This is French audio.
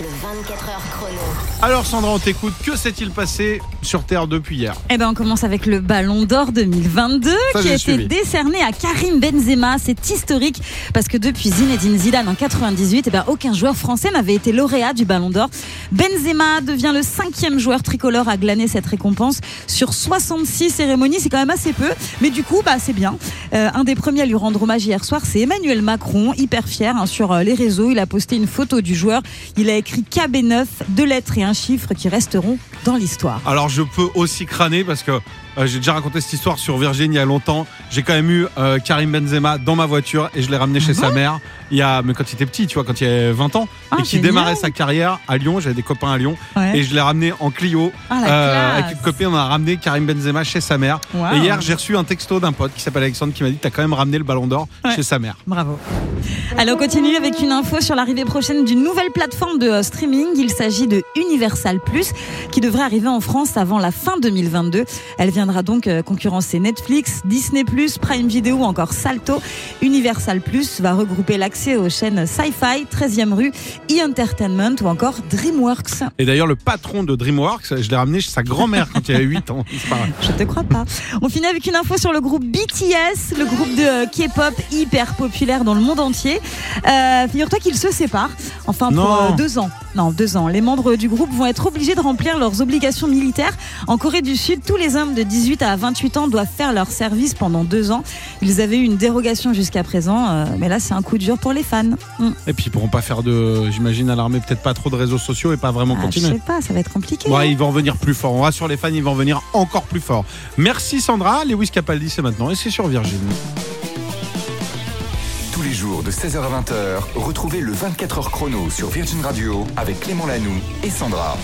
Le 24 heures chrono. Alors Sandra, on t'écoute. Que s'est-il passé sur Terre depuis hier? Eh ben, on commence avec le Ballon d'Or 2022 Ça, qui a été suivi. décerné à Karim Benzema. C'est historique parce que depuis Zinedine Zidane en 98, eh ben, aucun joueur français n'avait été lauréat du Ballon d'Or. Benzema devient le cinquième joueur tricolore à glaner cette récompense sur 66 cérémonies. C'est quand même assez peu, mais du coup, bah, c'est bien. Euh, un des premiers à lui rendre hommage hier soir, c'est Emmanuel Macron, hyper fier hein, sur euh, les réseaux. Il a posté une photo du joueur. Il a écrit KB9, deux lettres et un chiffre qui resteront dans l'histoire. Alors je peux aussi crâner parce que euh, j'ai déjà raconté cette histoire sur Virgin il y a longtemps. J'ai quand même eu euh, Karim Benzema dans ma voiture et je l'ai ramené chez sa mère. Il y a, mais quand il était petit, tu vois, quand il avait 20 ans Ah, et qui démarrait sa carrière à Lyon. J'avais des copains à Lyon Ouais. et je l'ai ramené en Clio Ah, euh, avec une copine. On a ramené Karim Benzema chez sa mère. Wow. Et hier, j'ai reçu un texto d'un pote qui s'appelle Alexandre qui m'a dit T'as quand même ramené le Ballon d'Or Ouais. chez sa mère. Bravo. Allez, on continue avec une info sur l'arrivée prochaine d'une nouvelle plateforme de euh, streaming. Il s'agit de Universal Plus, qui devrait arriver en France avant la fin 2022. Elle viendra donc euh, concurrencer Netflix, Disney Plus, Prime Video ou encore Salto. Universal Plus va regrouper l'accès aux chaînes Sci-Fi, 13e rue, e-Entertainment ou encore DreamWorks. Et d'ailleurs, le patron de DreamWorks, je l'ai ramené chez sa grand-mère quand il avait 8 ans. Je te crois pas. On finit avec une info sur le groupe BTS, le groupe de euh, K-pop hyper populaire dans le monde entier. Euh, Figure-toi qu'ils se séparent, enfin pour euh, deux ans. Non, deux ans. Les membres du groupe vont être obligés de remplir leurs obligations militaires. En Corée du Sud, tous les hommes de 18 à 28 ans doivent faire leur service pendant deux ans. Ils avaient eu une dérogation jusqu'à présent, euh, mais là c'est un coup dur pour les fans. Hmm. Et puis ils pourront pas faire de, j'imagine à l'armée peut-être pas trop de réseaux sociaux et pas vraiment Ah, je continuer. sais pas, ça va être compliqué. Ouais, hein. ils vont revenir plus fort. On rassure les fans, ils vont revenir encore plus fort. Merci Sandra. Lewis Capaldi, c'est maintenant et c'est sur Virgin. De 16h à 20h, retrouvez le 24h chrono sur Virgin Radio avec Clément Lanoux et Sandra.